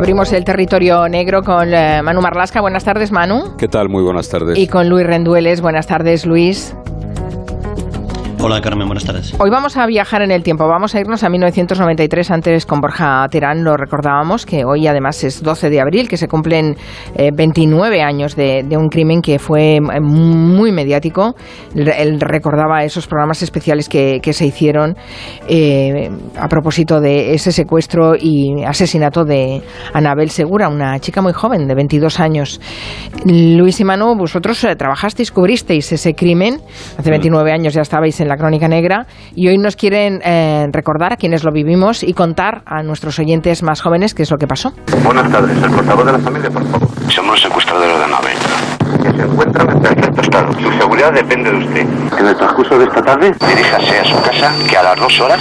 Abrimos el territorio negro con eh, Manu Marlasca. Buenas tardes, Manu. ¿Qué tal? Muy buenas tardes. Y con Luis Rendueles. Buenas tardes, Luis. Hola Carmen, buenas tardes. Hoy vamos a viajar en el tiempo, vamos a irnos a 1993, antes con Borja Terán lo recordábamos, que hoy además es 12 de abril, que se cumplen 29 eh, años de, un crimen que fue eh, muy mediático. Él recordaba esos programas especiales que, se hicieron eh, a propósito de ese secuestro y asesinato de Anabel Segura, una chica muy joven de 22 años. Luis y Manu, vosotros trabajasteis, cubristeis ese crimen, hace 29 años ya estabais en la Crónica Negra y hoy nos quieren eh, recordar a quienes lo vivimos y contar a nuestros oyentes más jóvenes qué es lo que pasó. Buenas tardes, el portavoz de la familia, por favor. Somos secuestradores de Anabel. Que se encuentran en perfecto estado. Su seguridad depende de usted. En el transcurso de esta tarde, diríjase a su casa que a las dos horas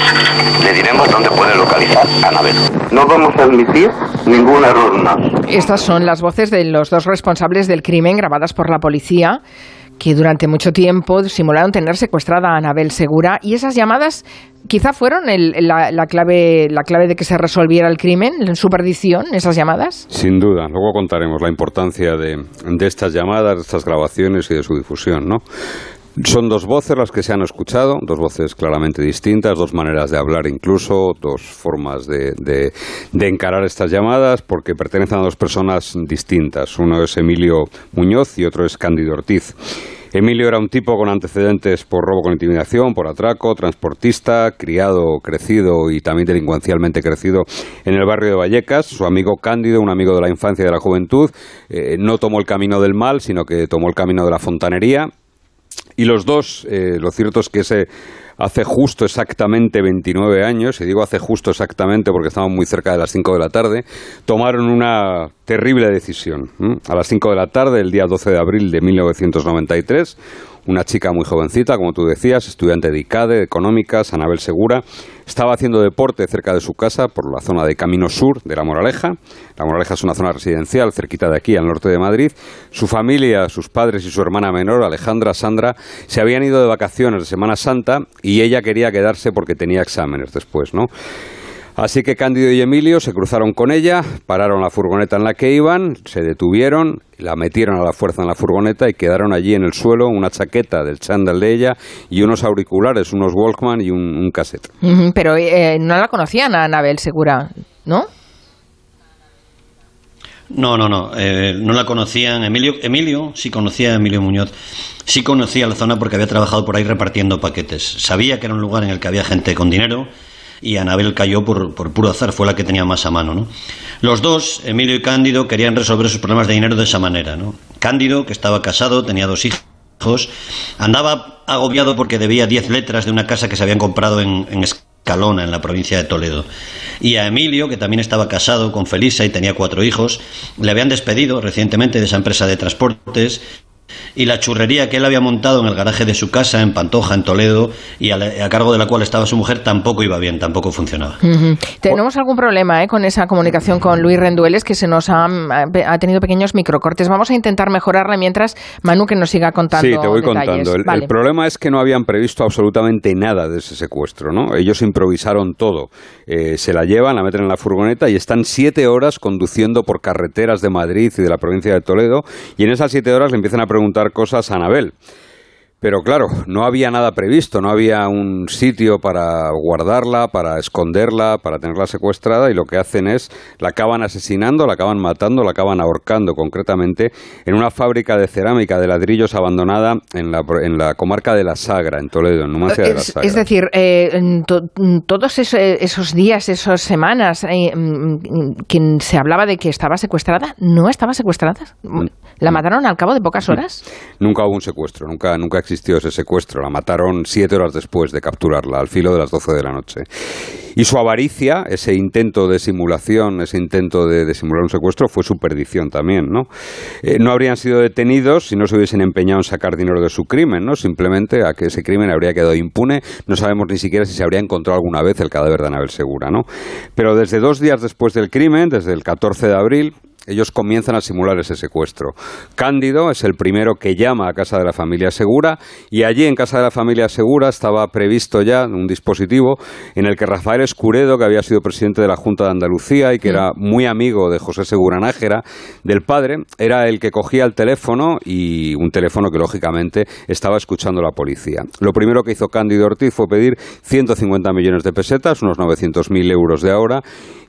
le diremos dónde puede localizar a Anabel. No vamos a admitir ningún error más. Estas son las voces de los dos responsables del crimen grabadas por la policía que durante mucho tiempo simularon tener secuestrada a Anabel Segura y esas llamadas quizá fueron la, clave, la clave de que se resolviera el crimen, en su perdición, esas llamadas. Sin duda, luego contaremos la importancia de, de estas llamadas, de estas grabaciones y de su difusión, ¿no? Son dos voces las que se han escuchado, dos voces claramente distintas, dos maneras de hablar incluso, dos formas de, de, encarar estas llamadas, porque pertenecen a dos personas distintas. Uno es Emilio Muñoz y otro es Cándido Ortiz. Emilio era un tipo con antecedentes por robo con intimidación, por atraco, transportista, criado, crecido y también delincuencialmente crecido en el barrio de Vallecas. Su amigo Cándido, un amigo de la infancia y de la juventud, eh, no tomó el camino del mal, sino que tomó el camino de la fontanería y los dos, eh, lo cierto es que ese hace justo exactamente 29 años, y digo hace justo exactamente porque estaban muy cerca de las 5 de la tarde, tomaron una terrible decisión. A las 5 de la tarde, el día 12 de abril de 1993, una chica muy jovencita, como tú decías, estudiante de ICADE, Económicas, Anabel Segura, estaba haciendo deporte cerca de su casa, por la zona de Camino Sur de La Moraleja. La Moraleja es una zona residencial cerquita de aquí, al norte de Madrid. Su familia, sus padres y su hermana menor, Alejandra Sandra, se habían ido de vacaciones de Semana Santa y ella quería quedarse porque tenía exámenes después, ¿no? Así que Cándido y Emilio se cruzaron con ella, pararon la furgoneta en la que iban, se detuvieron, la metieron a la fuerza en la furgoneta y quedaron allí en el suelo una chaqueta del chándal de ella y unos auriculares, unos Walkman y un, cassette. pero eh, no la conocían a Anabel Segura, ¿no? No, no, no, eh, no la conocían. Emilio, Emilio sí conocía a Emilio Muñoz, sí conocía la zona porque había trabajado por ahí repartiendo paquetes. Sabía que era un lugar en el que había gente con dinero y Anabel cayó por, por, puro azar, fue la que tenía más a mano. ¿no? Los dos, Emilio y Cándido, querían resolver sus problemas de dinero de esa manera. ¿no? Cándido, que estaba casado, tenía dos hijos, andaba agobiado porque debía diez letras de una casa que se habían comprado en, en Escalona, en la provincia de Toledo. Y a Emilio, que también estaba casado con Felisa y tenía cuatro hijos, le habían despedido recientemente de esa empresa de transportes y la churrería que él había montado en el garaje de su casa en Pantoja, en Toledo, y a, cargo de la cual estaba su mujer, tampoco iba bien, tampoco funcionaba. Tenemos algún problema ¿eh? con esa comunicación con Luis Rendueles, que se nos ha, ha, tenido pequeños microcortes. Vamos a intentar mejorarla mientras Manu que nos siga contando. Sí, te voy contando. El, problema es que no habían previsto absolutamente nada de ese secuestro, ¿no? Ellos improvisaron todo. Eh, se la llevan, la meten en la furgoneta y están siete horas conduciendo por carreteras de Madrid y de la provincia de Toledo, y en esas siete horas le empiezan a preguntar cosas a Anabel. Pero claro, no había nada previsto, no había un sitio para guardarla, para esconderla, para tenerla secuestrada y lo que hacen es la acaban asesinando, la acaban matando, la acaban ahorcando concretamente en una fábrica de cerámica de ladrillos abandonada en la, en la comarca de La Sagra, en Toledo, en Numancia de La Sagra. Es decir, eh, todos esos, días, esas semanas, eh, mm, quien se hablaba de que estaba secuestrada, ¿no estaba secuestrada? Mm, ¿La mm. mataron al cabo de pocas horas? Nunca hubo un secuestro, nunca, nunca existió ese secuestro. La mataron siete horas después de capturarla, al filo de las doce de la noche. Y su avaricia, ese intento de simulación, ese intento de, simular un secuestro, fue su perdición también, ¿no? Eh, no habrían sido detenidos si no se hubiesen empeñado en sacar dinero de su crimen, ¿no? Simplemente a que ese crimen habría quedado impune. No sabemos ni siquiera si se habría encontrado alguna vez el cadáver de Anabel Segura, ¿no? Pero desde dos días después del crimen, desde el 14 de abril, ellos comienzan a simular ese secuestro. Cándido es el primero que llama a casa de la familia Segura y allí en casa de la familia Segura estaba previsto ya un dispositivo en el que Rafael Escuredo, que había sido presidente de la Junta de Andalucía y que era muy amigo de José Segura Nájera, del padre, era el que cogía el teléfono y un teléfono que lógicamente estaba escuchando la policía. Lo primero que hizo Cándido Ortiz fue pedir 150 millones de pesetas, unos 900.000 euros de ahora,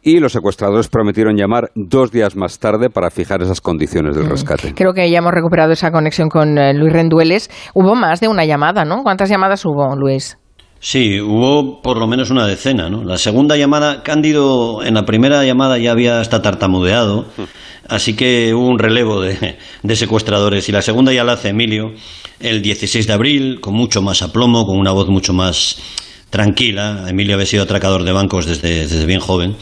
y los secuestradores prometieron llamar dos días más tarde para fijar esas condiciones del mm. rescate. Creo que ya hemos recuperado esa conexión con eh, Luis Rendueles. Hubo más de una llamada, ¿no? ¿Cuántas llamadas hubo, Luis? Sí, hubo por lo menos una decena, ¿no? La segunda llamada, Cándido, en la primera llamada ya había hasta tartamudeado, así que hubo un relevo de, de, secuestradores. Y la segunda ya la hace Emilio el 16 de abril, con mucho más aplomo, con una voz mucho más tranquila. Emilio había sido atracador de bancos desde, desde bien joven.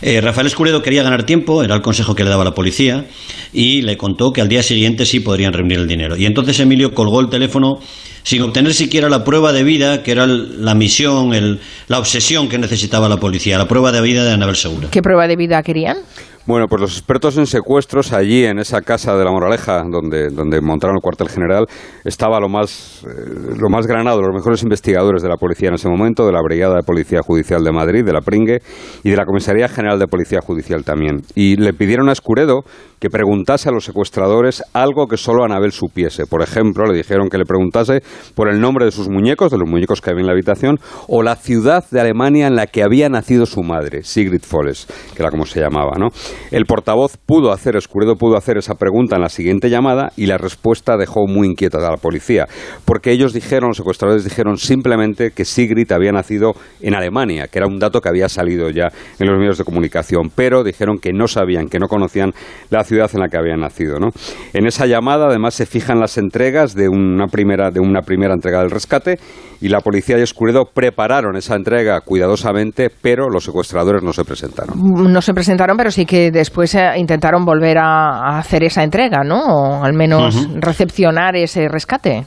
Eh, Rafael Escuredo quería ganar tiempo, era el consejo que le daba la policía, y le contó que al día siguiente sí podrían reunir el dinero. Y entonces Emilio colgó el teléfono sin obtener siquiera la prueba de vida, que era la misión, el, la obsesión que necesitaba la policía, la prueba de vida de Anabel Segura. ¿Qué prueba de vida querían? Bueno, pues los expertos en secuestros allí en esa casa de la Moraleja, donde, donde montaron el cuartel general, estaba lo más, eh, lo más granado, los mejores investigadores de la policía en ese momento, de la Brigada de Policía Judicial de Madrid, de la Pringue y de la Comisaría General de Policía Judicial también. Y le pidieron a Escuredo que preguntase a los secuestradores algo que solo Anabel supiese. Por ejemplo, le dijeron que le preguntase por el nombre de sus muñecos, de los muñecos que había en la habitación, o la ciudad de Alemania en la que había nacido su madre, Sigrid Foles, que era como se llamaba, ¿no? El portavoz pudo hacer, Escuredo pudo hacer esa pregunta en la siguiente llamada y la respuesta dejó muy inquieta a la policía, porque ellos dijeron, los secuestradores dijeron simplemente que Sigrid había nacido en Alemania, que era un dato que había salido ya en los medios de comunicación, pero dijeron que no sabían, que no conocían la ciudad en la que había nacido. ¿no? En esa llamada, además, se fijan las entregas de una primera, de una primera entrega del rescate y la policía y Escuredo prepararon esa entrega cuidadosamente, pero los secuestradores no se presentaron. No se presentaron, pero sí que después eh, intentaron volver a, hacer esa entrega, ¿no? O al menos recepcionar ese rescate.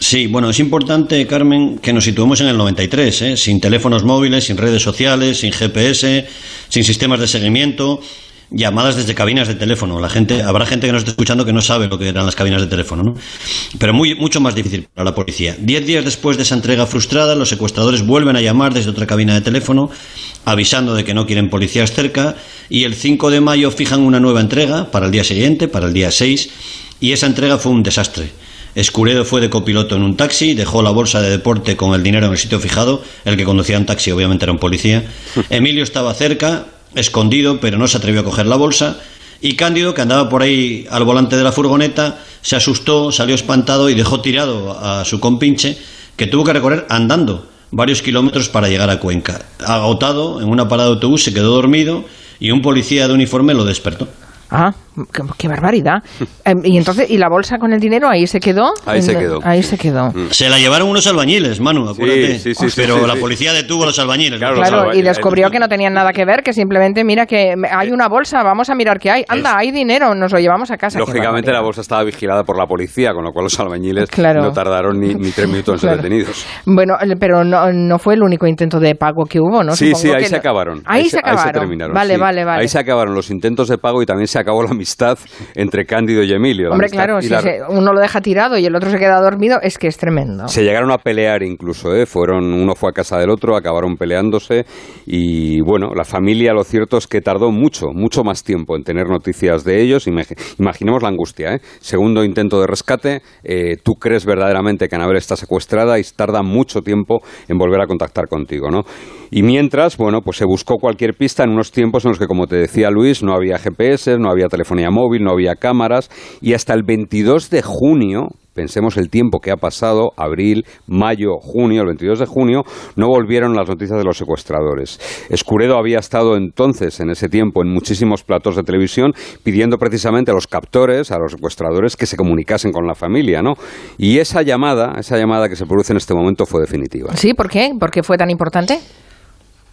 Sí, bueno, es importante, Carmen, que nos situemos en el 93, ¿eh? sin teléfonos móviles, sin redes sociales, sin GPS, sin sistemas de seguimiento llamadas desde cabinas de teléfono. La gente, habrá gente que nos esté escuchando que no sabe lo que eran las cabinas de teléfono, ¿no? Pero muy, mucho más difícil para la policía. Diez días después de esa entrega frustrada, los secuestradores vuelven a llamar desde otra cabina de teléfono, avisando de que no quieren policías cerca, y el 5 de mayo fijan una nueva entrega para el día siguiente, para el día 6, y esa entrega fue un desastre. Escuredo fue de copiloto en un taxi, dejó la bolsa de deporte con el dinero en el sitio fijado, el que conducía un taxi obviamente era un policía. Emilio estaba cerca, escondido, pero no se atrevió a coger la bolsa. Y Cándido, que andaba por ahí al volante de la furgoneta, se asustó, salió espantado y dejó tirado a su compinche, que tuvo que recorrer andando varios kilómetros para llegar a Cuenca. Agotado, en una parada de autobús, se quedó dormido y un policía de uniforme lo despertó. Ah, qué, barbaridad. Em, y entonces, ¿y la bolsa con el dinero ahí se quedó? Ahí se quedó. Ahí se quedó. Mm. Se la llevaron unos albañiles, Manu, acuérdate. Sí, sí, sí, pero la policía detuvo a los albañiles. Claro, y descubrió que no tenían nada que ver, que simplemente, mira que hay una bolsa, vamos a mirar qué hay. Anda, hay dinero, nos lo llevamos a casa. Lógicamente la bolsa estaba vigilada por la policía, con lo cual los albañiles no tardaron ni, tres minutos en ser detenidos. Bueno, pero no, no, fue el único intento de pago que hubo, ¿no? Sí, sí, ahí se acabaron. Ahí, se acabaron. Ahí se terminaron. Vale, vale, vale. Ahí se acabaron los intentos de pago y también se acabó la amistad entre Cándido y Emilio. Hombre, claro, si uno lo deja tirado y el otro se queda dormido, es que es tremendo. Se llegaron a pelear incluso, ¿eh? Fueron, uno fue a casa del otro, acabaron peleándose y bueno, la familia lo cierto es que tardó mucho, mucho más tiempo en tener noticias de ellos. Imaginemos la angustia, ¿eh? Segundo intento de rescate, eh, tú crees verdaderamente que Anabel está secuestrada y tarda mucho tiempo en volver a contactar contigo, ¿no? Y mientras, bueno, pues se buscó cualquier pista en unos tiempos en los que, como te decía Luis, no había GPS, no había telefonía móvil, no había cámaras, y hasta el 22 de junio, pensemos el tiempo que ha pasado, abril, mayo, junio, el 22 de junio, no volvieron las noticias de los secuestradores. Escuredo había estado entonces, en ese tiempo, en muchísimos platos de televisión, pidiendo precisamente a los captores, a los secuestradores, que se comunicasen con la familia, ¿no? Y esa llamada, esa llamada que se produce en este momento fue definitiva. Sí, ¿por qué? ¿Por qué fue tan importante?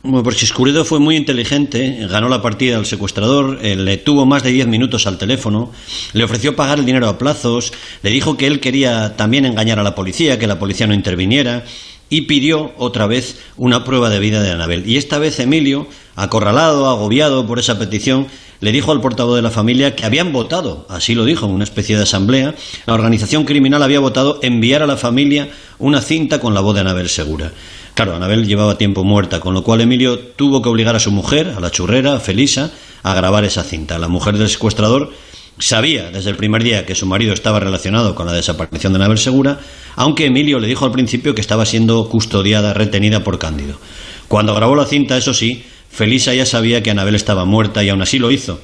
Bueno, porque Escuredo fue muy inteligente, ganó la partida al secuestrador, eh, le tuvo más de 10 minutos al teléfono, le ofreció pagar el dinero a plazos, le dijo que él quería también engañar a la policía, que la policía no interviniera, y pidió otra vez una prueba de vida de Anabel. Y esta vez Emilio, acorralado, agobiado por esa petición, le dijo al portavoz de la familia que habían votado, así lo dijo en una especie de asamblea, la organización criminal había votado enviar a la familia una cinta con la voz de Anabel Segura. Claro, Anabel llevaba tiempo muerta, con lo cual Emilio tuvo que obligar a su mujer, a la churrera, Felisa, a grabar esa cinta. La mujer del secuestrador sabía desde el primer día que su marido estaba relacionado con la desaparición de Anabel Segura, aunque Emilio le dijo al principio que estaba siendo custodiada, retenida por Cándido. Cuando grabó la cinta, eso sí, Felisa ya sabía que Anabel estaba muerta y aún así lo hizo.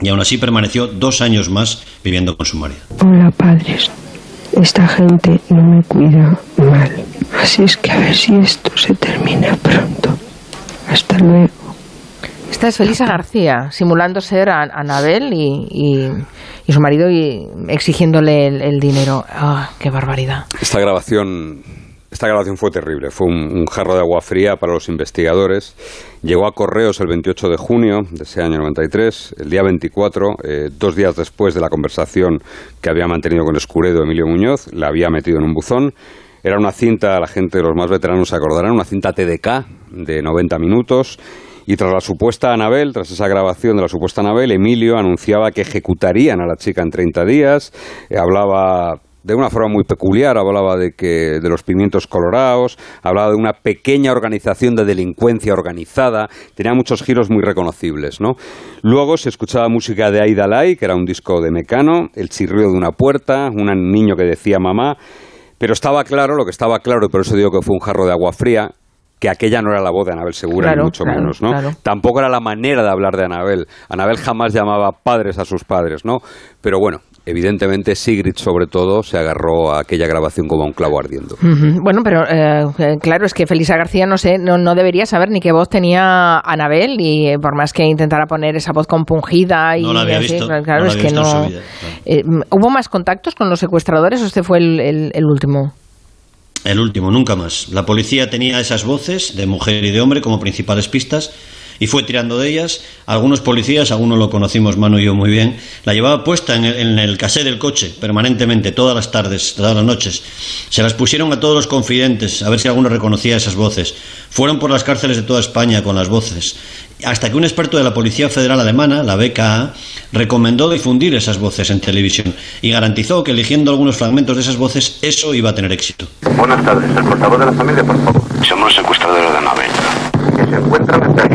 Y aún así permaneció dos años más viviendo con su marido. Hola, padres. Esta gente no me cuida mal. Así es que a ver si esto se termina pronto. Hasta luego. Esta es Felisa García, simulando ser a Anabel y, su marido y exigiéndole el, dinero. ¡Ah, qué barbaridad! Esta grabación, esta grabación fue terrible. Fue un, jarro de agua fría para los investigadores. Llegó a correos el 28 de junio de ese año 93. El día 24, eh, dos días después de la conversación que había mantenido con Escuredo Emilio Muñoz, la había metido en un buzón. Era una cinta, la gente, de los más veteranos se acordarán, una cinta TDK de 90 minutos y tras la supuesta Anabel, tras esa grabación de la supuesta Anabel, Emilio anunciaba que ejecutarían a la chica en 30 días, eh, hablaba de una forma muy peculiar, hablaba de que de los pimientos colorados, hablaba de una pequeña organización de delincuencia organizada, tenía muchos giros muy reconocibles, ¿no? Luego se escuchaba música de Aida Lai, que era un disco de Mecano, el chirrido de una puerta, un niño que decía mamá, pero estaba claro, lo que estaba claro, y por eso digo que fue un jarro de agua fría, que aquella no era la voz de Anabel Segura, ni mucho menos, ¿no? Tampoco era la manera de hablar de Anabel. Anabel jamás llamaba padres a sus padres, ¿no? Pero bueno, evidentemente Sigrid sobre todo se agarró a aquella grabación como a un clavo ardiendo. Bueno, pero eh, eh, claro, es que Felisa García no sé, no, no, debería saber ni qué voz tenía Anabel y eh, por más que intentara poner esa voz compungida y no la había visto, claro, es que no. ¿Hubo más contactos con los secuestradores o este fue el último? El último, nunca más. La policía tenía esas voces de mujer y de hombre como principales pistas y fue tirando de ellas. Algunos policías, algunos lo conocimos Manu y yo muy bien, la llevaba puesta en el, en el casé del coche permanentemente, todas las tardes, todas las noches. Se las pusieron a todos los confidentes, a ver si alguno reconocía esas voces. Fueron por las cárceles de toda España con las voces. Hasta que un experto de la Policía Federal Alemana, la BKA, recomendó difundir esas voces en televisión y garantizó que eligiendo algunos fragmentos de esas voces eso iba a tener éxito. Buenas tardes, el portavoz de la familia, por favor. Somos secuestradores de nave. Que se encuentran.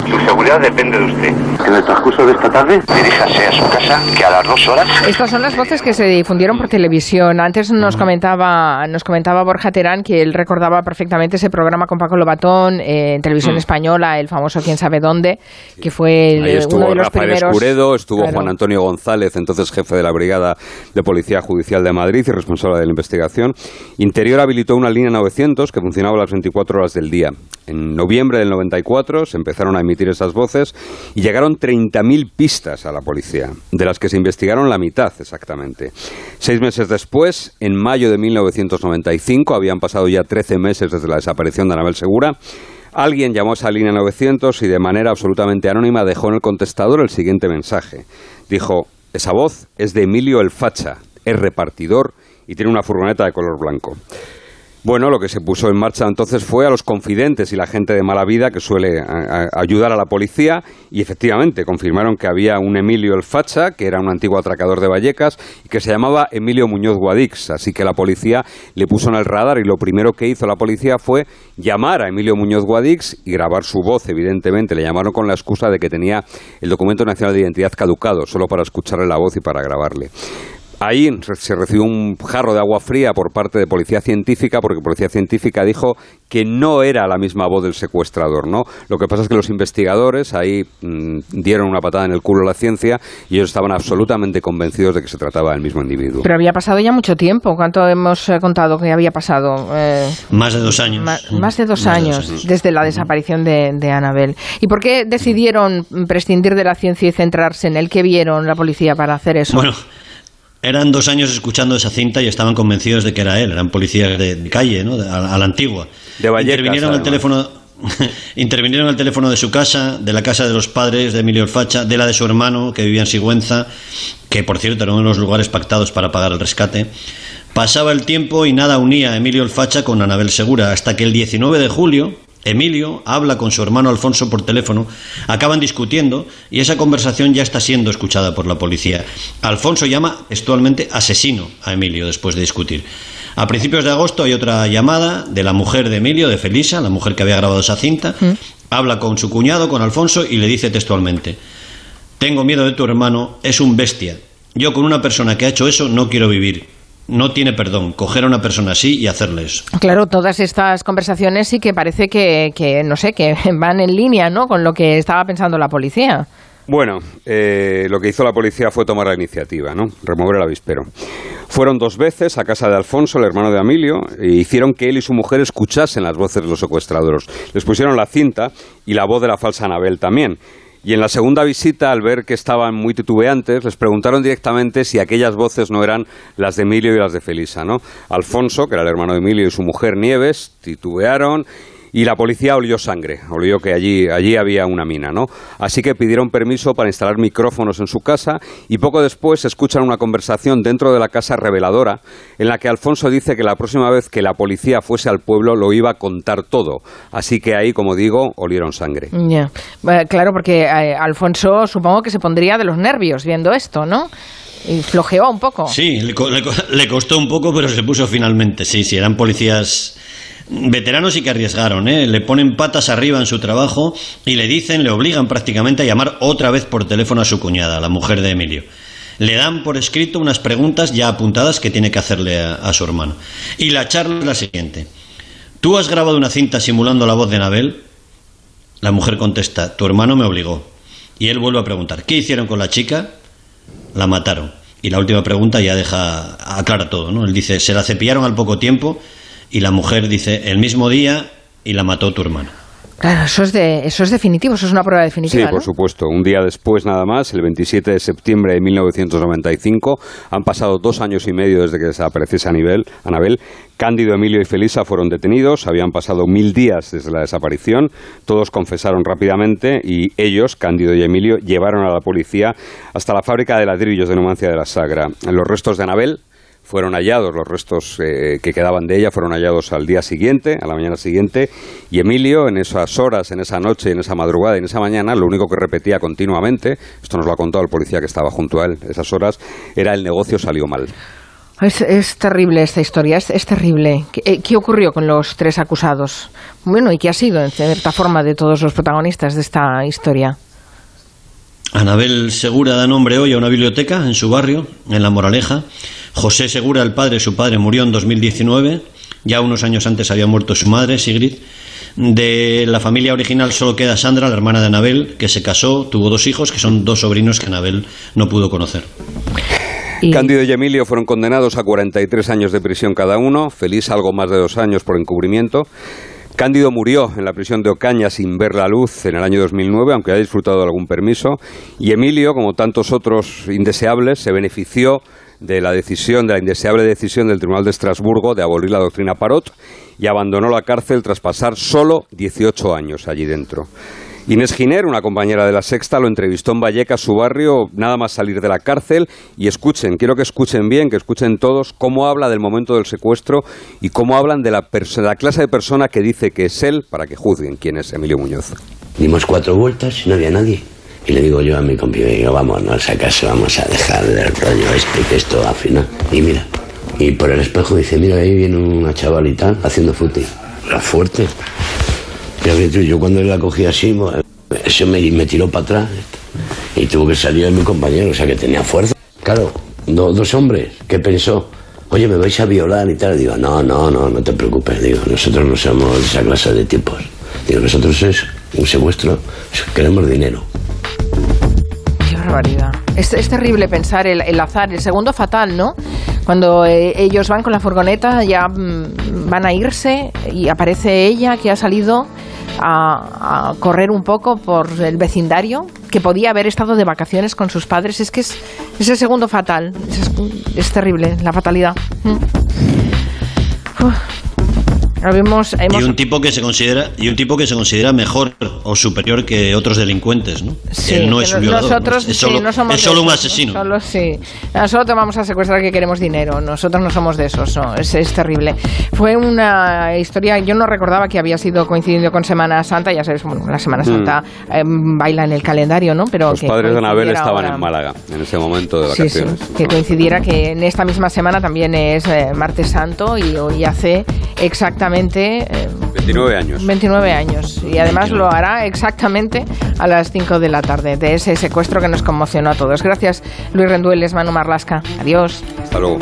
Su seguridad depende de usted. En el transcurso de esta tarde, diríjase a su casa, que a las dos horas... Estas son las voces que se difundieron por televisión. Antes nos comentaba, nos comentaba Borja Terán que él recordaba perfectamente ese programa con Paco Lobatón eh, en televisión mm. española, el famoso Quién sabe dónde, que fue uno de los Rafael primeros... Escuredo, estuvo Juan Antonio González, entonces jefe de la Brigada de Policía Judicial de Madrid y responsable de la investigación. Interior habilitó una línea 900 que funcionaba las 24 horas del día. En noviembre del 94 se empezaron a emitir esas voces y llegaron 30.000 pistas a la policía, de las que se investigaron la mitad exactamente. Seis meses después, en mayo de 1995, habían pasado ya 13 meses desde la desaparición de Anabel Segura, Alguien llamó a esa línea 900 y de manera absolutamente anónima dejó en el contestador el siguiente mensaje. Dijo, esa voz es de Emilio El Facha, es repartidor y tiene una furgoneta de color blanco. Bueno, lo que se puso en marcha entonces fue a los confidentes y la gente de mala vida que suele ayudar a la policía y efectivamente confirmaron que había un Emilio el Facha, que era un antiguo atracador de Vallecas y que se llamaba Emilio Muñoz Guadix, así que la policía le puso en el radar y lo primero que hizo la policía fue llamar a Emilio Muñoz Guadix y grabar su voz, evidentemente, le llamaron con la excusa de que tenía el documento nacional de identidad caducado, solo para escucharle la voz y para grabarle. Ahí se recibió un jarro de agua fría por parte de policía científica, porque policía científica dijo que no era la misma voz del secuestrador, ¿no? Lo que pasa es que los investigadores ahí mm, dieron una patada en el culo a la ciencia y ellos estaban absolutamente convencidos de que se trataba del mismo individuo. Pero había pasado ya mucho tiempo. ¿Cuánto hemos eh, contado que había pasado? Eh, más de dos años. más de dos, años, desde la desaparición de, de Anabel. ¿Y por qué decidieron prescindir de la ciencia y centrarse en el que vieron la policía para hacer eso? Bueno, eran dos años escuchando esa cinta y estaban convencidos de que era él, eran policías de, calle, ¿no? a, la antigua. De Vallecas, intervinieron al teléfono intervinieron al teléfono de su casa, de la casa de los padres de Emilio Olfacha, de la de su hermano que vivía en Sigüenza, que por cierto era uno de los lugares pactados para pagar el rescate Pasaba el tiempo y nada unía a Emilio Facha con Anabel Segura, hasta que el 19 de julio Emilio habla con su hermano Alfonso por teléfono, acaban discutiendo y esa conversación ya está siendo escuchada por la policía. Alfonso llama textualmente asesino a Emilio después de discutir. A principios de agosto hay otra llamada de la mujer de Emilio, de Felisa, la mujer que había grabado esa cinta. Habla con su cuñado, con Alfonso, y le dice textualmente, tengo miedo de tu hermano, es un bestia. Yo con una persona que ha hecho eso no quiero vivir no tiene perdón coger a una persona así y hacerle eso. Claro, todas estas conversaciones sí que parece que, que, no sé, que van en línea, ¿no? Con lo que estaba pensando la policía. Bueno, eh, lo que hizo la policía fue tomar la iniciativa, ¿no? Remover el avispero. Fueron dos veces a casa de Alfonso, el hermano de Emilio, e hicieron que él y su mujer escuchasen las voces de los secuestradores. Les pusieron la cinta y la voz de la falsa Anabel también. Y en la segunda visita, al ver que estaban muy titubeantes, les preguntaron directamente si aquellas voces no eran las de Emilio y las de Felisa, ¿no? Alfonso, que era el hermano de Emilio, y su mujer Nieves, titubearon y la policía olió sangre, olió que allí, allí había una mina, ¿no? Así que pidieron permiso para instalar micrófonos en su casa y poco después escuchan una conversación dentro de la casa reveladora en la que Alfonso dice que la próxima vez que la policía fuese al pueblo lo iba a contar todo. Así que ahí, como digo, olieron sangre. Ya, claro, porque eh, Alfonso supongo que se pondría de los nervios viendo esto, ¿no? Y flojeó un poco. Sí, le, le costó un poco, pero se puso finalmente. Sí, sí, eran policías veteranos y que arriesgaron, ¿eh? le ponen patas arriba en su trabajo y le dicen, le obligan prácticamente a llamar otra vez por teléfono a su cuñada, la mujer de Emilio. Le dan por escrito unas preguntas ya apuntadas que tiene que hacerle a, su hermano. Y la charla es la siguiente. ¿Tú has grabado una cinta simulando la voz de Nabel? La mujer contesta, tu hermano me obligó. Y él vuelve a preguntar, ¿qué hicieron con la chica? La mataron. Y la última pregunta ya deja, aclara todo, ¿no? Él dice, se la cepillaron al poco tiempo y la mujer dice el mismo día y la mató tu hermano. Claro, eso es, de, eso es definitivo, eso es una prueba definitiva. Sí, por supuesto. Un día después, nada más, el 27 de septiembre de 1995, han pasado dos años y medio desde que desapareciese Anabel. Anabel. Cándido, Emilio y Felisa fueron detenidos, habían pasado mil días desde la desaparición, todos confesaron rápidamente y ellos, Cándido y Emilio, llevaron a la policía hasta la fábrica de ladrillos de Numancia de la Sagra. Los restos de Anabel fueron hallados, los restos eh, que quedaban de ella fueron hallados al día siguiente, a la mañana siguiente, y Emilio en esas horas, en esa noche, en esa madrugada en esa mañana, lo único que repetía continuamente, esto nos lo ha contado el policía que estaba junto a él, esas horas, era el negocio salió mal. Es, terrible esta historia, es, terrible. Eh, ¿Qué, ocurrió con los tres acusados? Bueno, ¿y qué ha sido, en cierta forma, de todos los protagonistas de esta historia? Anabel Segura da nombre hoy a una biblioteca en su barrio, en La Moraleja. José Segura, el padre, su padre, murió en 2019. Ya unos años antes había muerto su madre, Sigrid. De la familia original solo queda Sandra, la hermana de Anabel, que se casó, tuvo dos hijos, que son dos sobrinos que Anabel no pudo conocer. Cándido y Emilio fueron condenados a 43 años de prisión cada uno, Feliz algo más de dos años por encubrimiento. Cándido murió en la prisión de Ocaña sin ver la luz en el año 2009, aunque haya disfrutado de algún permiso. Y Emilio, como tantos otros indeseables, se benefició de la decisión, de la indeseable decisión del Tribunal de Estrasburgo de abolir la doctrina Parot y abandonó la cárcel tras pasar solo 18 años allí dentro. Inés Giner, una compañera de la Sexta, lo entrevistó en Vallecas, su barrio, nada más salir de la cárcel. Y escuchen, quiero que escuchen bien, que escuchen todos cómo habla del momento del secuestro y cómo hablan de la, la clase de persona que dice que es él para que juzguen quién es Emilio Muñoz. Dimos cuatro vueltas y no había nadie. Y le digo yo a mi compi, digo, vámonos a casa, vamos a dejar del rollo este, que esto al final. Y mira, y por el espejo dice, mira, ahí viene una chavalita haciendo fútbol. La fuerte. Yo cuando la cogí así, eso me, tiró para atrás y tuvo que salir mi compañero, o sea que tenía fuerza. Claro, dos hombres, ¿qué pensó? Oye, me vais a violar y tal. Digo, no, no, no, no te preocupes. Digo, nosotros no somos esa clase de tipos. Digo, nosotros es un secuestro, queremos dinero. Qué barbaridad. Es, terrible pensar el, azar, el segundo fatal, ¿no? Cuando eh, ellos van con la furgoneta, ya mm, van a irse y aparece ella que ha salido a, correr un poco por el vecindario, que podía haber estado de vacaciones con sus padres. Es que es, el segundo fatal. Es, terrible, la fatalidad. Y un tipo que se considera y un tipo que se considera mejor o superior que otros delincuentes, ¿no? Él no es un violador, nosotros, es solo, no somos es solo un asesino. Solo, sí. Nosotros vamos a secuestrar que queremos dinero. Nosotros no somos de esos. No. Es, es, terrible. Fue una historia. Yo no recordaba que había sido coincidiendo con Semana Santa. Ya sabes, bueno, la Semana Santa mm. eh, baila en el calendario, ¿no? Pero los padres de Anabel estaban en Málaga en ese momento de vacaciones. Sí, que coincidiera que en esta misma semana también es eh, Martes Santo y hoy hace exactamente. Eh, 29 años. 29 años. Y además lo hará exactamente a las 5 de la tarde, de ese secuestro que nos conmocionó a todos. Gracias, Luis Rendueles, Manu Marlasca. Adiós. Hasta luego.